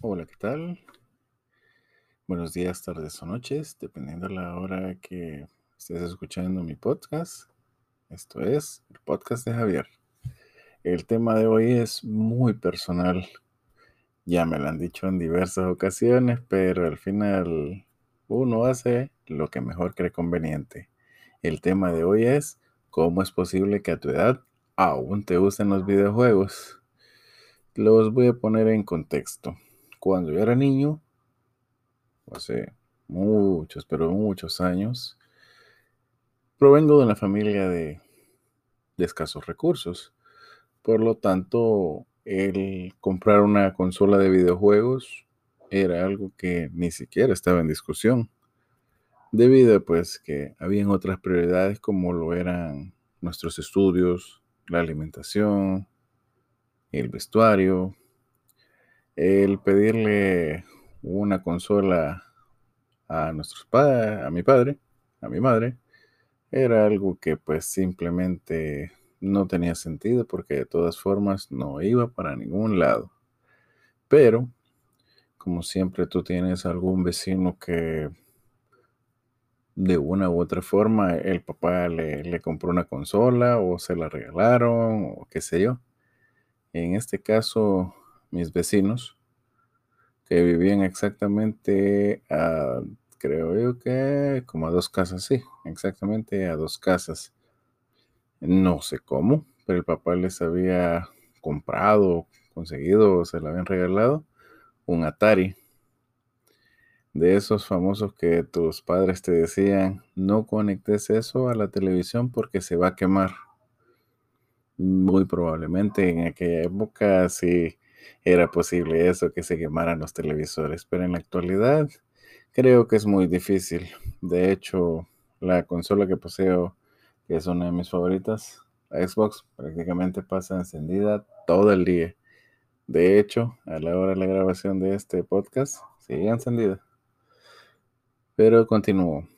Hola, ¿qué tal? Buenos días, tardes o noches, dependiendo de la hora que estés escuchando mi podcast. Esto es el podcast de Javier. El tema de hoy es muy personal. Ya me lo han dicho en diversas ocasiones, pero al final uno hace lo que mejor cree conveniente. El tema de hoy es cómo es posible que a tu edad aún te gusten los videojuegos. Los voy a poner en contexto cuando yo era niño, hace muchos, pero muchos años, provengo de una familia de, escasos recursos. Por lo tanto, el comprar una consola de videojuegos era algo que ni siquiera estaba en discusión. Debido a pues que habían otras prioridades como lo eran nuestros estudios, la alimentación, el vestuario, el pedirle una consola a nuestros padres, a mi padre, a mi madre, era algo que pues simplemente no tenía sentido porque de todas formas no iba para ningún lado. Pero, como siempre tú tienes algún vecino que de una u otra forma el papá le, le compró una consola o se la regalaron o qué sé yo. En este caso, mis vecinos, que vivían exactamente a, creo yo que como a dos casas, sí, exactamente a dos casas. No sé cómo, pero el papá les había comprado, conseguido, se le habían regalado un Atari. De esos famosos que tus padres te decían, no conectes eso a la televisión porque se va a quemar. Muy probablemente en aquella época sí era posible eso, que se quemaran los televisores, pero en la actualidad creo que es muy difícil. De hecho, la consola que poseo, que es una de mis favoritas, Xbox, prácticamente pasa encendida todo el día. De hecho, a la hora de la grabación de este podcast, sigue encendida. Pero continuó.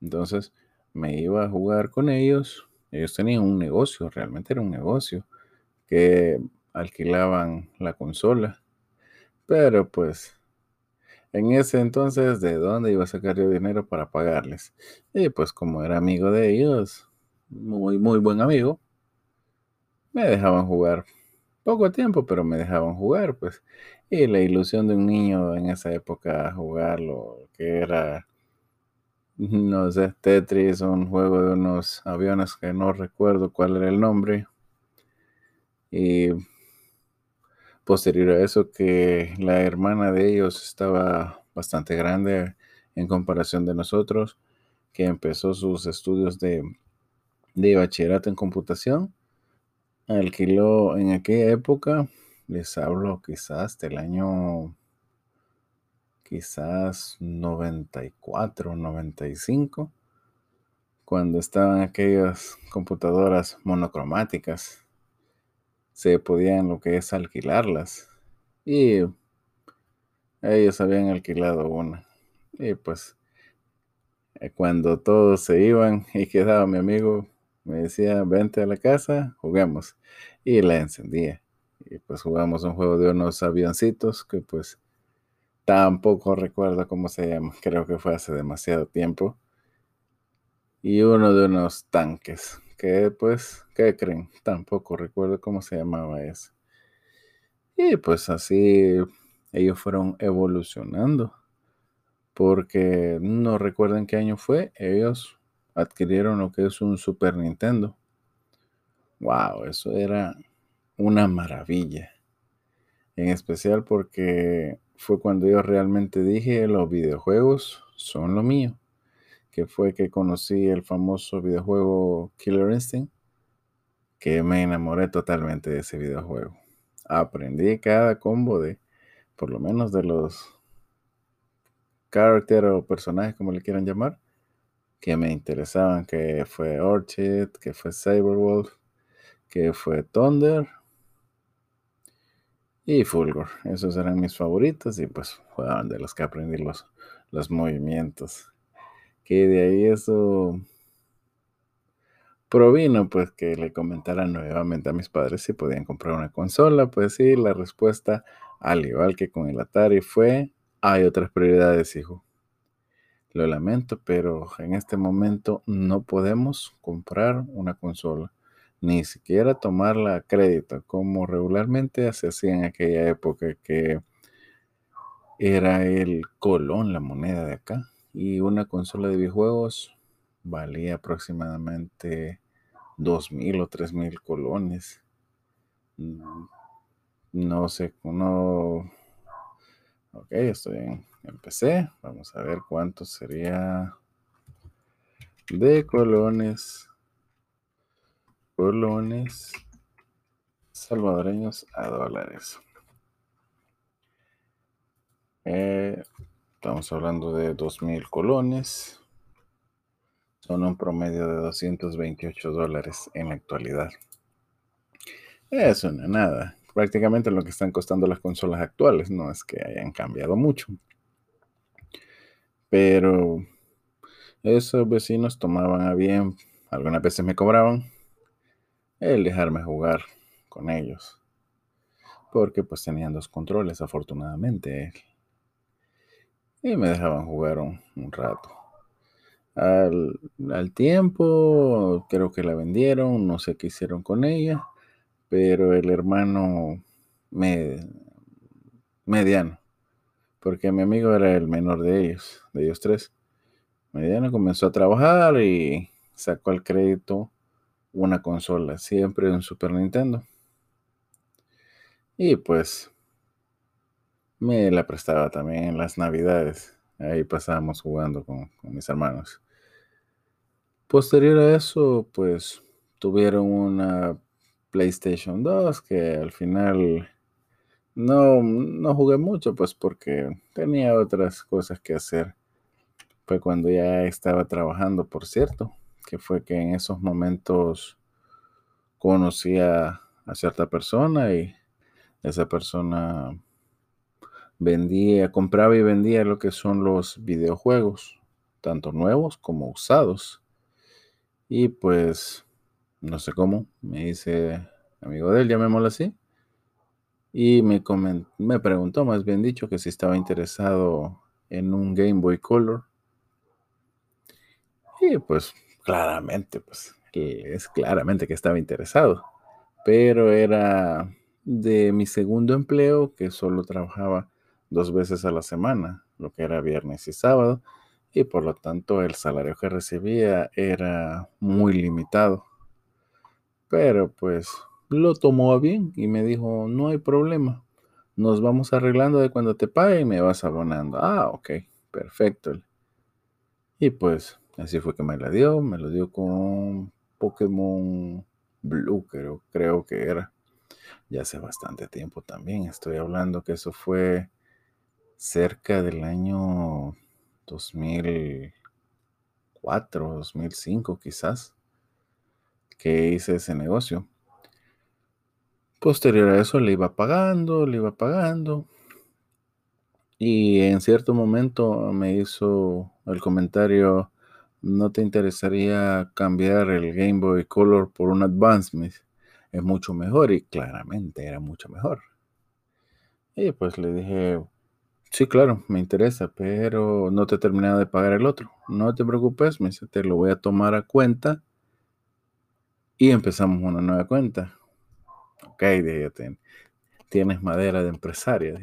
Entonces, me iba a jugar con ellos ellos tenían un negocio, realmente era un negocio, que alquilaban la consola. Pero pues, en ese entonces, ¿de dónde iba a sacar yo dinero para pagarles? Y pues como era amigo de ellos, muy, muy buen amigo, me dejaban jugar. Poco tiempo, pero me dejaban jugar, pues. Y la ilusión de un niño en esa época jugar lo que era no sé, Tetris, un juego de unos aviones que no recuerdo cuál era el nombre. Y posterior a eso, que la hermana de ellos estaba bastante grande en comparación de nosotros, que empezó sus estudios de, de bachillerato en computación. Alquiló en aquella época, les hablo quizás del año quizás 94, 95, cuando estaban aquellas computadoras monocromáticas, se podían lo que es alquilarlas. Y ellos habían alquilado una. Y pues eh, cuando todos se iban y quedaba mi amigo, me decía, vente a la casa, juguemos. Y la encendía. Y pues jugamos un juego de unos avioncitos que pues Tampoco recuerdo cómo se llama, creo que fue hace demasiado tiempo. Y uno de unos tanques, que pues, ¿qué creen? Tampoco recuerdo cómo se llamaba eso. Y pues así ellos fueron evolucionando, porque no recuerden qué año fue, ellos adquirieron lo que es un Super Nintendo. Wow, eso era una maravilla. En especial porque fue cuando yo realmente dije los videojuegos son lo mío. Que fue que conocí el famoso videojuego Killer Instinct, que me enamoré totalmente de ese videojuego. Aprendí cada combo de, por lo menos de los character o personajes, como le quieran llamar, que me interesaban, que fue Orchid, que fue Cyberwolf, que fue Thunder, y Fulgor. Esos eran mis favoritos y pues fueron de los que aprendí los, los movimientos. Que de ahí eso provino pues que le comentara nuevamente a mis padres si podían comprar una consola. Pues sí, la respuesta al igual que con el Atari, fue, hay otras prioridades, hijo. Lo lamento, pero en este momento no podemos comprar una consola, ni siquiera tomarla a crédito, como regularmente se hacía en aquella época que era el colón la moneda de acá. Y una consola de videojuegos valía aproximadamente dos mil o tres mil colones. Mm, no sé, no. Ok, estoy en, empecé. Vamos a ver cuánto sería de colones. Colones salvadoreños a dólares. Eh, estamos hablando de 2.000 colones. Son un promedio de 228 dólares en la actualidad. Eso no es nada. Prácticamente lo que están costando las consolas actuales. No es que hayan cambiado mucho. Pero esos vecinos tomaban a bien, algunas veces me cobraban, el dejarme jugar con ellos. Porque pues tenían dos controles, afortunadamente y me dejaban jugar un, rato. Al, tiempo, creo que la vendieron, no sé qué hicieron con ella, pero el hermano mediano, porque mi amigo era el menor de ellos, de ellos tres. Mediano comenzó a trabajar y sacó al crédito una consola, siempre un Super Nintendo. Y pues me la prestaba también en las navidades. Ahí pasábamos jugando con, mis hermanos. Posterior a eso, pues tuvieron una PlayStation 2 que al final no, no jugué mucho, pues porque tenía otras cosas que hacer. Fue cuando ya estaba trabajando, por cierto, que fue que en esos momentos conocí a cierta persona y esa persona vendía, compraba y vendía lo que son los videojuegos, tanto nuevos como usados. Y pues, no sé cómo, me hice amigo de él, llamémoslo así. Y me, me preguntó, más bien dicho, que si estaba interesado en un Game Boy Color. Y pues, claramente, pues, es claramente que estaba interesado. Pero era de mi segundo empleo, que solo trabajaba dos veces a la semana, lo que era viernes y sábado, y por lo tanto el salario que recibía era muy limitado. Pero pues lo tomó bien y me dijo, no hay problema, nos vamos arreglando de cuando te pague y me vas abonando. Ah, ok, perfecto. Y pues así fue que me la dio, me lo dio con Pokémon Blue, creo, creo que era. Ya hace bastante tiempo también, estoy hablando que eso fue cerca del año 2004, 2005 quizás, que hice ese negocio. Posterior a eso le iba pagando, le iba pagando. Y en cierto momento me hizo el comentario, ¿no te interesaría cambiar el Game Boy Color por un Advanced? Es mucho mejor y claramente era mucho mejor. Y pues le dije, Sí, claro, me interesa, pero no te he terminado de pagar el otro. No te preocupes, me dice, te lo voy a tomar a cuenta y empezamos una nueva cuenta. Ok, dije, tienes madera de empresario.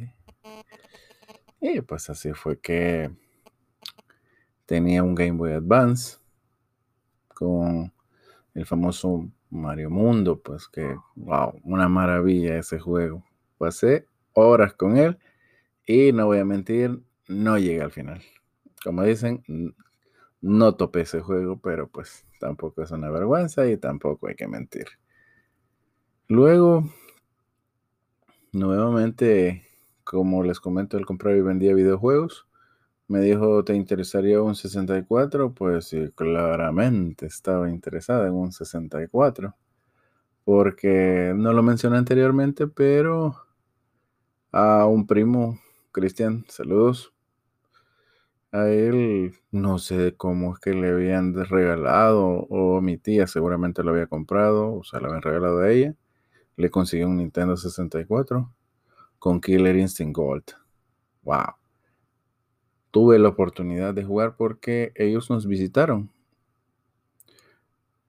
Y pues así fue que tenía un Game Boy Advance con el famoso Mario Mundo, pues que, wow, una maravilla ese juego. Pasé horas con él y no voy a mentir, no llegué al final. Como dicen, no topé ese juego, pero pues tampoco es una vergüenza y tampoco hay que mentir. Luego, nuevamente, como les comento, él compraba y vendía videojuegos. Me dijo, ¿te interesaría un 64? Pues claramente estaba interesada en un 64. Porque no lo mencioné anteriormente, pero a un primo Cristian, saludos. A él no sé cómo es que le habían regalado o mi tía seguramente lo había comprado, o sea, lo habían regalado a ella. Le consiguió un Nintendo 64. con Killer Instinct Gold. Wow. Tuve la oportunidad de jugar porque ellos nos visitaron.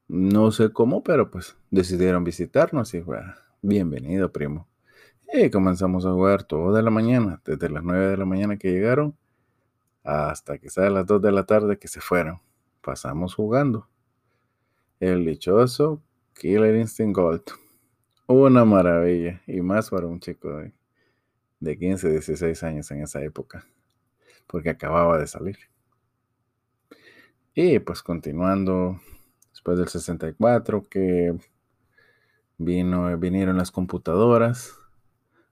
No sé cómo, pero pues decidieron visitarnos y fue bienvenido, primo. Y comenzamos a jugar toda la mañana, desde las 9 de la mañana que llegaron hasta a las 2 de la tarde que se fueron. Pasamos jugando. El dichoso Killer Instinct Gold. Una maravilla. Y más para un chico de, de 15, 16 años en esa época. Porque acababa de salir. Y pues continuando, después del 64, que vino, vinieron las computadoras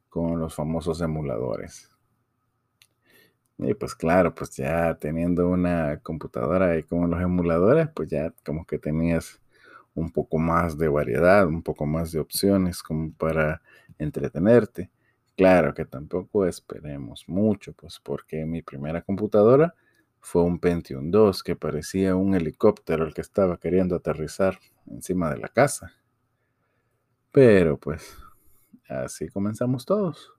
con los famosos emuladores. Y pues claro, pues ya teniendo una computadora y con los emuladores, pues ya como que tenías un poco más de variedad, un poco más de opciones como para entretenerte. Claro que tampoco esperemos mucho, pues porque mi primera computadora fue un Pentium 2 que parecía un helicóptero el que estaba queriendo aterrizar encima de la casa. Pero pues así comenzamos todos.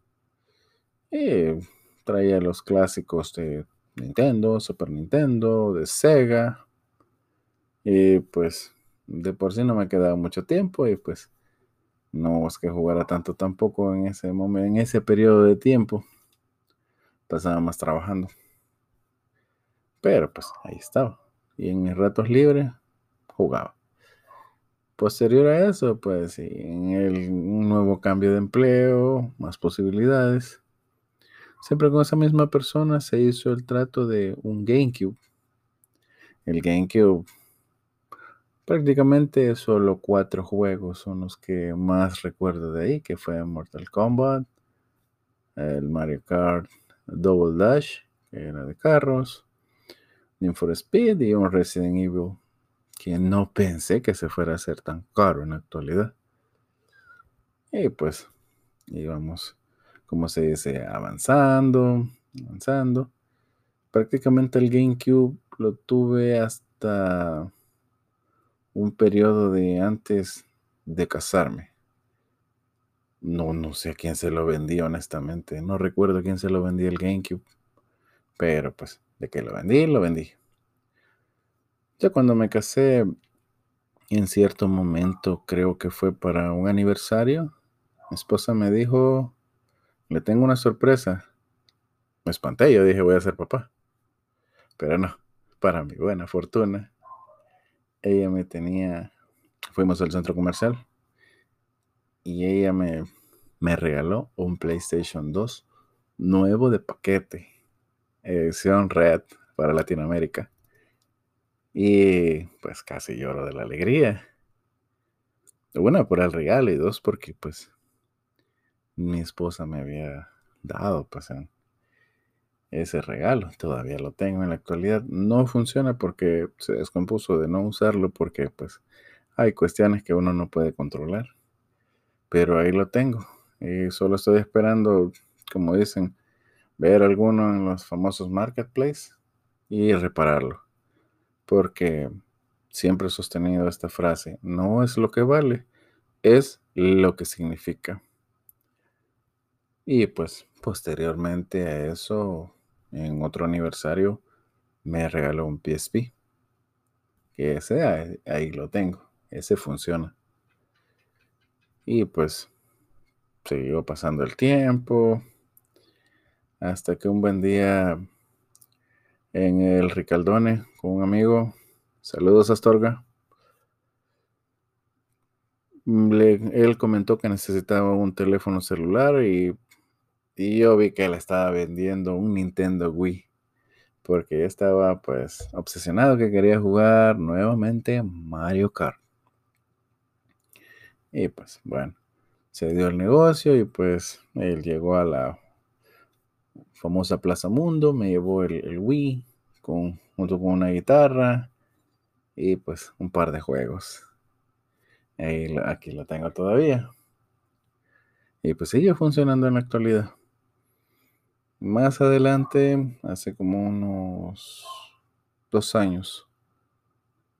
Y traía los clásicos de Nintendo, Super Nintendo, de Sega. Y pues de por sí no me quedaba mucho tiempo y pues no es que jugara tanto tampoco en ese momento, en ese periodo de tiempo. Pasaba más trabajando. Pero pues ahí estaba. Y en mis ratos libres jugaba. Posterior a eso, pues en el, un nuevo cambio de empleo, más posibilidades. Siempre con esa misma persona se hizo el trato de un GameCube. El GameCube, prácticamente solo cuatro juegos son los que más recuerdo de ahí, que fue Mortal Kombat, el Mario Kart Double Dash, que era de carros, Need for Speed y un Resident Evil que no pensé que se fuera a hacer tan caro en la actualidad. Y pues íbamos, como se dice, avanzando, avanzando. Prácticamente el GameCube lo tuve hasta un periodo de antes de casarme. No, no sé a quién se lo vendí, honestamente. No recuerdo a quién se lo vendí el GameCube. Pero pues, de que lo vendí, lo vendí. Ya cuando me casé, en cierto momento, creo que fue para un aniversario, mi esposa me dijo, le tengo una sorpresa. Me espanté, yo dije, voy a ser papá. Pero no, para mi buena fortuna, ella me tenía, fuimos al centro comercial y ella me, me regaló un PlayStation 2 nuevo de paquete, edición Red para Latinoamérica. Y pues casi lloro de la alegría. Una, por el regalo y dos, porque pues mi esposa me había dado pues ese regalo. Todavía lo tengo en la actualidad. No funciona porque se descompuso de no usarlo porque pues hay cuestiones que uno no puede controlar. Pero ahí lo tengo. Y solo estoy esperando, como dicen, ver alguno en los famosos marketplaces y repararlo porque siempre he sostenido esta frase, no es lo que vale, es lo que significa. Y pues posteriormente a eso, en otro aniversario, me regaló un PSP. Que ese ahí lo tengo, ese funciona. Y pues siguió pasando el tiempo hasta que un buen día en el Ricaldone con un amigo. Saludos, Astorga. él comentó que necesitaba un teléfono celular y, y, yo vi que él estaba vendiendo un Nintendo Wii. Porque estaba pues obsesionado que quería jugar nuevamente Mario Kart. Y pues bueno, se dio el negocio y pues él llegó a la famosa Plaza Mundo, me llevó el, Wii con, junto con una guitarra y pues un par de juegos. aquí lo tengo todavía. Y pues sigue funcionando en la actualidad. Más adelante, hace como unos dos años,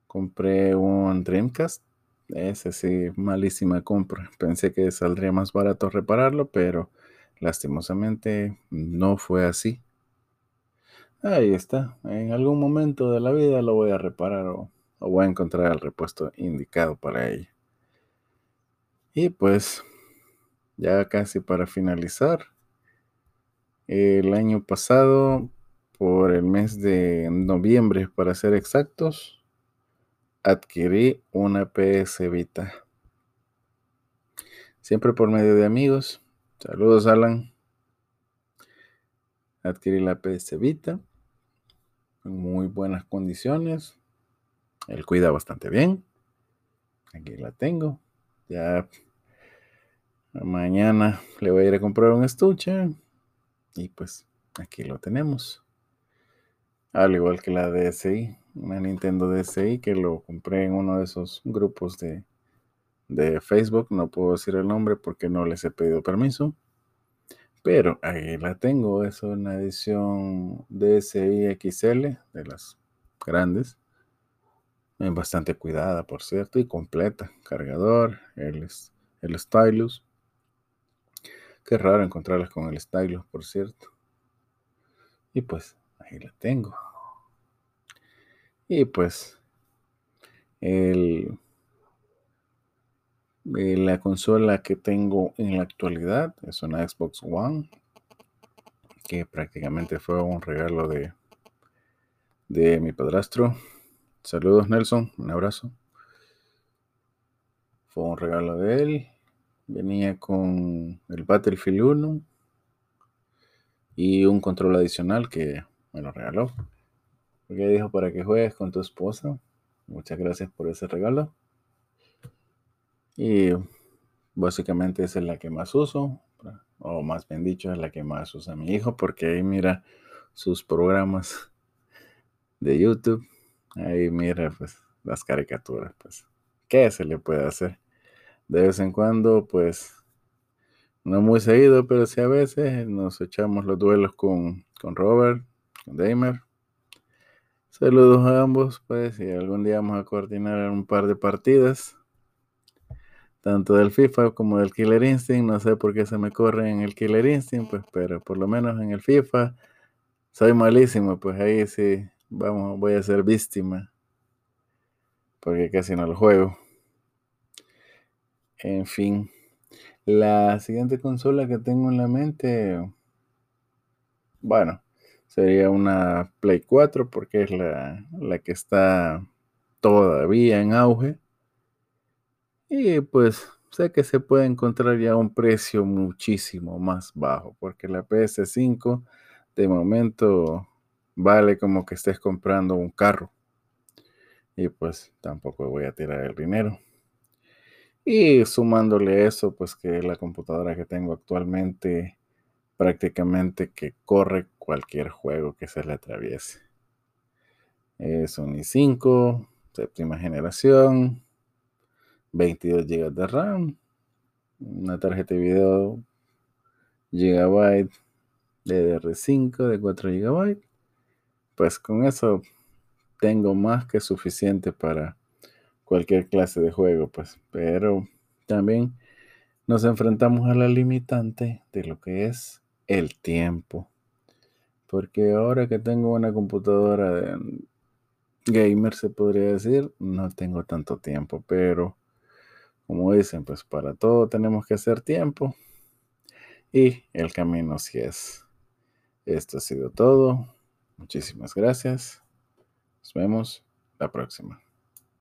compré un Dreamcast. Ese sí, malísima compra. Pensé que saldría más barato repararlo, pero lastimosamente no fue así. Ahí está. En algún momento de la vida lo voy a reparar o, voy a encontrar el repuesto indicado para ello. Y pues, ya casi para finalizar, el año pasado, por el mes de noviembre, para ser exactos, adquirí una PS Vita. Siempre por medio de amigos. Saludos, Alan. Adquirí la PS Vita en muy buenas condiciones. Él cuida bastante bien. Aquí la tengo. Ya mañana le voy a ir a comprar un estuche. Y pues aquí lo tenemos. Al igual que la DSI, una Nintendo DSI que lo compré en uno de esos grupos de, de Facebook. No puedo decir el nombre porque no les he pedido permiso. Pero ahí la tengo, es una edición DSI XL de las grandes. Bastante cuidada, por cierto, y completa. Cargador, el, el stylus. Qué raro encontrarlas con el stylus, por cierto. Y pues ahí la tengo. Y pues el eh, la consola que tengo en la actualidad es una Xbox One, que prácticamente fue un regalo de, de mi padrastro. Saludos Nelson, un abrazo. Fue un regalo de él. Venía con el Battlefield 1 y un control adicional que me lo regaló. Porque dijo para que juegues con tu esposa. Muchas gracias por ese regalo. Y básicamente esa es la que más uso, o más bien dicho, es la que más usa mi hijo, porque ahí mira sus programas de YouTube, ahí mira pues las caricaturas, pues, ¿qué se le puede hacer? De vez en cuando, pues, no muy seguido, pero sí a veces nos echamos los duelos con, con Robert, con Damer. Saludos a ambos, pues, y algún día vamos a coordinar un par de partidas tanto del FIFA como del Killer Instinct. No sé por qué se me corre en el Killer Instinct, pues, pero por lo menos en el FIFA soy malísimo, pues ahí sí, vamos, voy a ser víctima, porque casi no lo juego. En fin, la siguiente consola que tengo en la mente, bueno, sería una Play 4 porque es la, la que está todavía en auge y pues sé que se puede encontrar ya un precio muchísimo más bajo, porque la PS5 de momento vale como que estés comprando un carro. Y pues tampoco voy a tirar el dinero. Y sumándole eso, pues que la computadora que tengo actualmente prácticamente que corre cualquier juego que se le atraviese. Es un i5, séptima generación, 22 GB de RAM, una tarjeta de video Gigabyte DDR5 de 4 GB. Pues con eso tengo más que suficiente para cualquier clase de juego, pues. Pero también nos enfrentamos a la limitante de lo que es el tiempo. Porque ahora que tengo una computadora de gamer, se podría decir, no tengo tanto tiempo, pero como dicen, pues para todo tenemos que hacer tiempo. Y el camino sí es. Esto ha sido todo. Muchísimas gracias. Nos vemos la próxima.